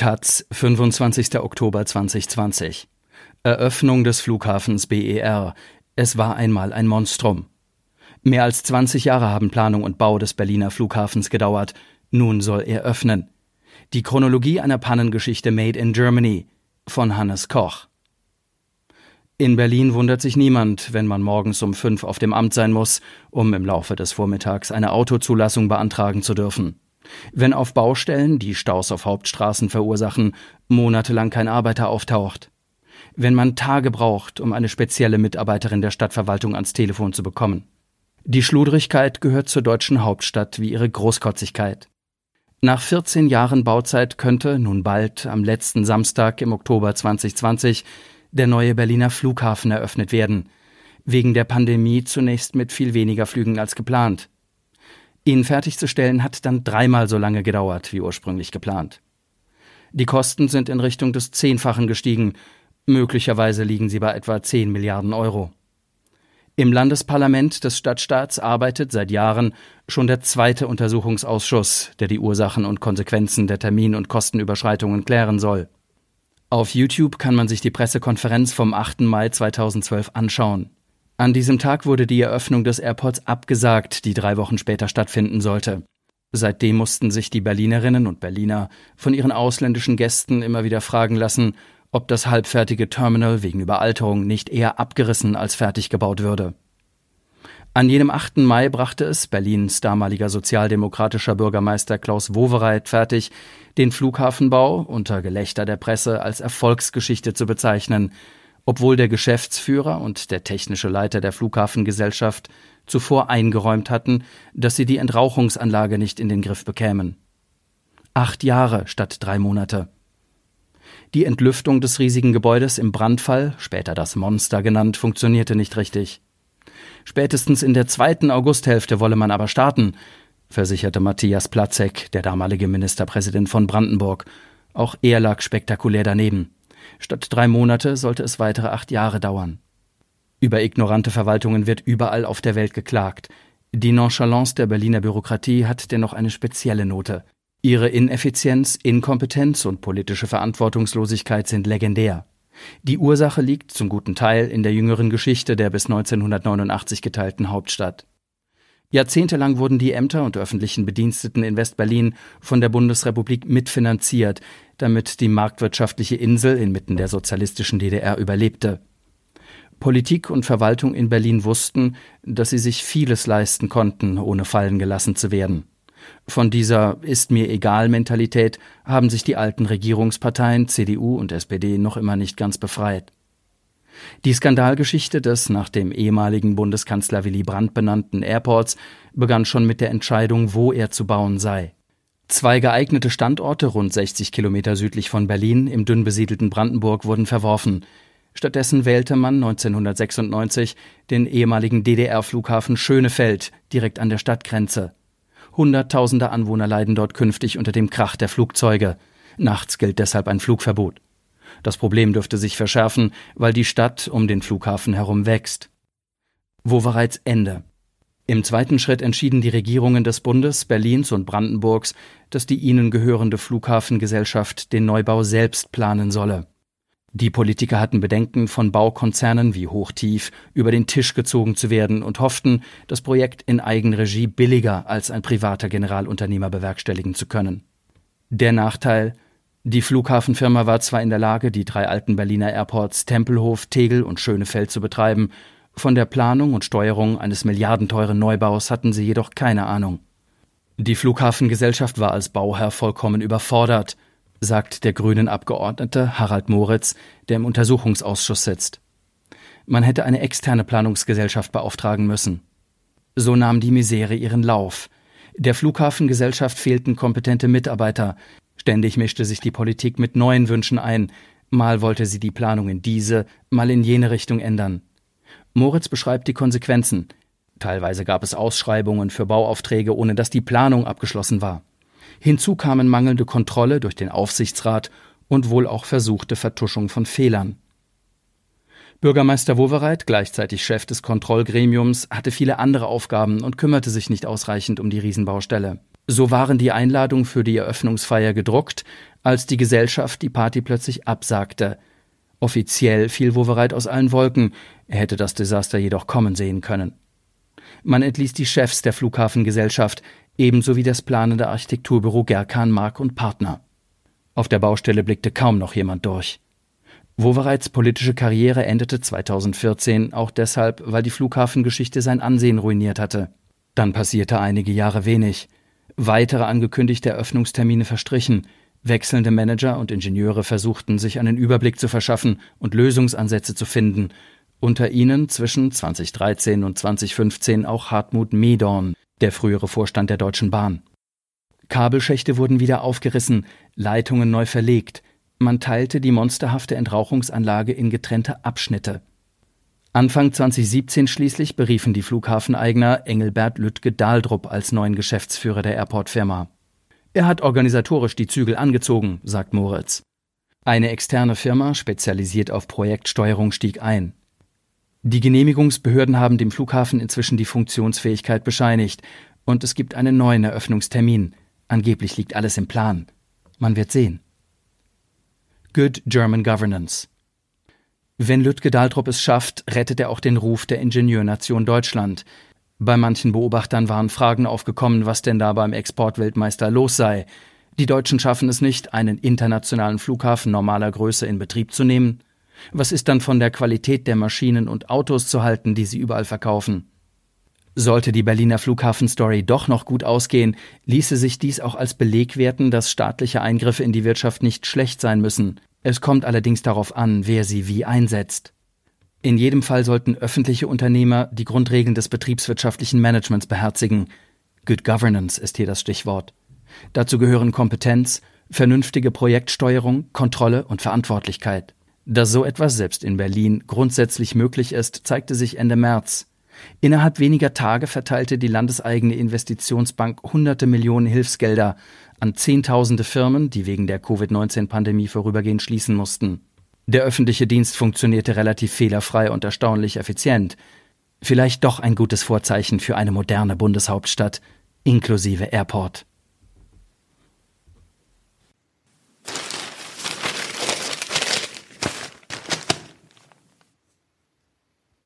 Taz, 25. Oktober 2020. Eröffnung des Flughafens BER. Es war einmal ein Monstrum. Mehr als 20 Jahre haben Planung und Bau des Berliner Flughafens gedauert. Nun soll er öffnen. Die Chronologie einer Pannengeschichte Made in Germany von Hannes Koch. In Berlin wundert sich niemand, wenn man morgens um fünf auf dem Amt sein muss, um im Laufe des Vormittags eine Autozulassung beantragen zu dürfen. Wenn auf Baustellen, die Staus auf Hauptstraßen verursachen, monatelang kein Arbeiter auftaucht. Wenn man Tage braucht, um eine spezielle Mitarbeiterin der Stadtverwaltung ans Telefon zu bekommen. Die Schludrigkeit gehört zur deutschen Hauptstadt wie ihre Großkotzigkeit. Nach 14 Jahren Bauzeit könnte nun bald am letzten Samstag im Oktober 2020 der neue Berliner Flughafen eröffnet werden, wegen der Pandemie zunächst mit viel weniger Flügen als geplant. Ihn fertigzustellen hat dann dreimal so lange gedauert wie ursprünglich geplant. Die Kosten sind in Richtung des Zehnfachen gestiegen, möglicherweise liegen sie bei etwa 10 Milliarden Euro. Im Landesparlament des Stadtstaats arbeitet seit Jahren schon der zweite Untersuchungsausschuss, der die Ursachen und Konsequenzen der Termin- und Kostenüberschreitungen klären soll. Auf YouTube kann man sich die Pressekonferenz vom 8. Mai 2012 anschauen. An diesem Tag wurde die Eröffnung des Airports abgesagt, die drei Wochen später stattfinden sollte. Seitdem mussten sich die Berlinerinnen und Berliner von ihren ausländischen Gästen immer wieder fragen lassen, ob das halbfertige Terminal wegen Überalterung nicht eher abgerissen als fertig gebaut würde. An jenem 8. Mai brachte es Berlins damaliger sozialdemokratischer Bürgermeister Klaus Wowereit fertig, den Flughafenbau unter Gelächter der Presse als Erfolgsgeschichte zu bezeichnen, obwohl der Geschäftsführer und der technische Leiter der Flughafengesellschaft zuvor eingeräumt hatten, dass sie die Entrauchungsanlage nicht in den Griff bekämen. Acht Jahre statt drei Monate. Die Entlüftung des riesigen Gebäudes im Brandfall, später das Monster genannt, funktionierte nicht richtig. Spätestens in der zweiten Augusthälfte wolle man aber starten, versicherte Matthias Platzek, der damalige Ministerpräsident von Brandenburg. Auch er lag spektakulär daneben. Statt drei Monate sollte es weitere acht Jahre dauern. Über ignorante Verwaltungen wird überall auf der Welt geklagt. Die Nonchalance der Berliner Bürokratie hat dennoch eine spezielle Note. Ihre Ineffizienz, Inkompetenz und politische Verantwortungslosigkeit sind legendär. Die Ursache liegt zum guten Teil in der jüngeren Geschichte der bis 1989 geteilten Hauptstadt. Jahrzehntelang wurden die Ämter und öffentlichen Bediensteten in West-Berlin von der Bundesrepublik mitfinanziert, damit die marktwirtschaftliche Insel inmitten der sozialistischen DDR überlebte. Politik und Verwaltung in Berlin wussten, dass sie sich vieles leisten konnten, ohne fallen gelassen zu werden. Von dieser ist mir egal Mentalität haben sich die alten Regierungsparteien CDU und SPD noch immer nicht ganz befreit. Die Skandalgeschichte des nach dem ehemaligen Bundeskanzler Willy Brandt benannten Airports begann schon mit der Entscheidung, wo er zu bauen sei. Zwei geeignete Standorte rund 60 Kilometer südlich von Berlin im dünn besiedelten Brandenburg wurden verworfen. Stattdessen wählte man 1996 den ehemaligen DDR-Flughafen Schönefeld direkt an der Stadtgrenze. Hunderttausende Anwohner leiden dort künftig unter dem Krach der Flugzeuge. Nachts gilt deshalb ein Flugverbot. Das Problem dürfte sich verschärfen, weil die Stadt um den Flughafen herum wächst. Wo war Ende? Im zweiten Schritt entschieden die Regierungen des Bundes, Berlins und Brandenburgs, dass die ihnen gehörende Flughafengesellschaft den Neubau selbst planen solle. Die Politiker hatten Bedenken, von Baukonzernen wie Hochtief über den Tisch gezogen zu werden und hofften, das Projekt in Eigenregie billiger als ein privater Generalunternehmer bewerkstelligen zu können. Der Nachteil, die Flughafenfirma war zwar in der Lage, die drei alten Berliner Airports Tempelhof, Tegel und Schönefeld zu betreiben, von der Planung und Steuerung eines milliardenteuren Neubaus hatten sie jedoch keine Ahnung. Die Flughafengesellschaft war als Bauherr vollkommen überfordert, sagt der grünen Abgeordnete Harald Moritz, der im Untersuchungsausschuss sitzt. Man hätte eine externe Planungsgesellschaft beauftragen müssen. So nahm die Misere ihren Lauf. Der Flughafengesellschaft fehlten kompetente Mitarbeiter, Ständig mischte sich die Politik mit neuen Wünschen ein, mal wollte sie die Planung in diese, mal in jene Richtung ändern. Moritz beschreibt die Konsequenzen. Teilweise gab es Ausschreibungen für Bauaufträge, ohne dass die Planung abgeschlossen war. Hinzu kamen mangelnde Kontrolle durch den Aufsichtsrat und wohl auch versuchte Vertuschung von Fehlern. Bürgermeister Wowereit, gleichzeitig Chef des Kontrollgremiums, hatte viele andere Aufgaben und kümmerte sich nicht ausreichend um die Riesenbaustelle. So waren die Einladungen für die Eröffnungsfeier gedruckt, als die Gesellschaft die Party plötzlich absagte. Offiziell fiel Wowereit aus allen Wolken, er hätte das Desaster jedoch kommen sehen können. Man entließ die Chefs der Flughafengesellschaft, ebenso wie das planende Architekturbüro Gerkan Mark und Partner. Auf der Baustelle blickte kaum noch jemand durch. Wowereits politische Karriere endete 2014 auch deshalb, weil die Flughafengeschichte sein Ansehen ruiniert hatte. Dann passierte einige Jahre wenig. Weitere angekündigte Eröffnungstermine verstrichen. Wechselnde Manager und Ingenieure versuchten, sich einen Überblick zu verschaffen und Lösungsansätze zu finden. Unter ihnen zwischen 2013 und 2015 auch Hartmut Medorn, der frühere Vorstand der Deutschen Bahn. Kabelschächte wurden wieder aufgerissen, Leitungen neu verlegt, man teilte die monsterhafte Entrauchungsanlage in getrennte Abschnitte. Anfang 2017 schließlich beriefen die Flughafeneigner Engelbert Lüttke Dahldrup als neuen Geschäftsführer der Airport-Firma. Er hat organisatorisch die Zügel angezogen, sagt Moritz. Eine externe Firma, spezialisiert auf Projektsteuerung, stieg ein. Die Genehmigungsbehörden haben dem Flughafen inzwischen die Funktionsfähigkeit bescheinigt und es gibt einen neuen Eröffnungstermin. Angeblich liegt alles im Plan. Man wird sehen. Good German Governance. Wenn Lütke Dahltrup es schafft, rettet er auch den Ruf der Ingenieurnation Deutschland. Bei manchen Beobachtern waren Fragen aufgekommen, was denn da beim Exportweltmeister los sei. Die Deutschen schaffen es nicht, einen internationalen Flughafen normaler Größe in Betrieb zu nehmen. Was ist dann von der Qualität der Maschinen und Autos zu halten, die sie überall verkaufen? Sollte die Berliner Flughafenstory doch noch gut ausgehen, ließe sich dies auch als Beleg werten, dass staatliche Eingriffe in die Wirtschaft nicht schlecht sein müssen. Es kommt allerdings darauf an, wer sie wie einsetzt. In jedem Fall sollten öffentliche Unternehmer die Grundregeln des betriebswirtschaftlichen Managements beherzigen. Good Governance ist hier das Stichwort. Dazu gehören Kompetenz, vernünftige Projektsteuerung, Kontrolle und Verantwortlichkeit. Dass so etwas selbst in Berlin grundsätzlich möglich ist, zeigte sich Ende März. Innerhalb weniger Tage verteilte die landeseigene Investitionsbank hunderte Millionen Hilfsgelder an Zehntausende Firmen, die wegen der Covid-19-Pandemie vorübergehend schließen mussten. Der öffentliche Dienst funktionierte relativ fehlerfrei und erstaunlich effizient. Vielleicht doch ein gutes Vorzeichen für eine moderne Bundeshauptstadt inklusive Airport.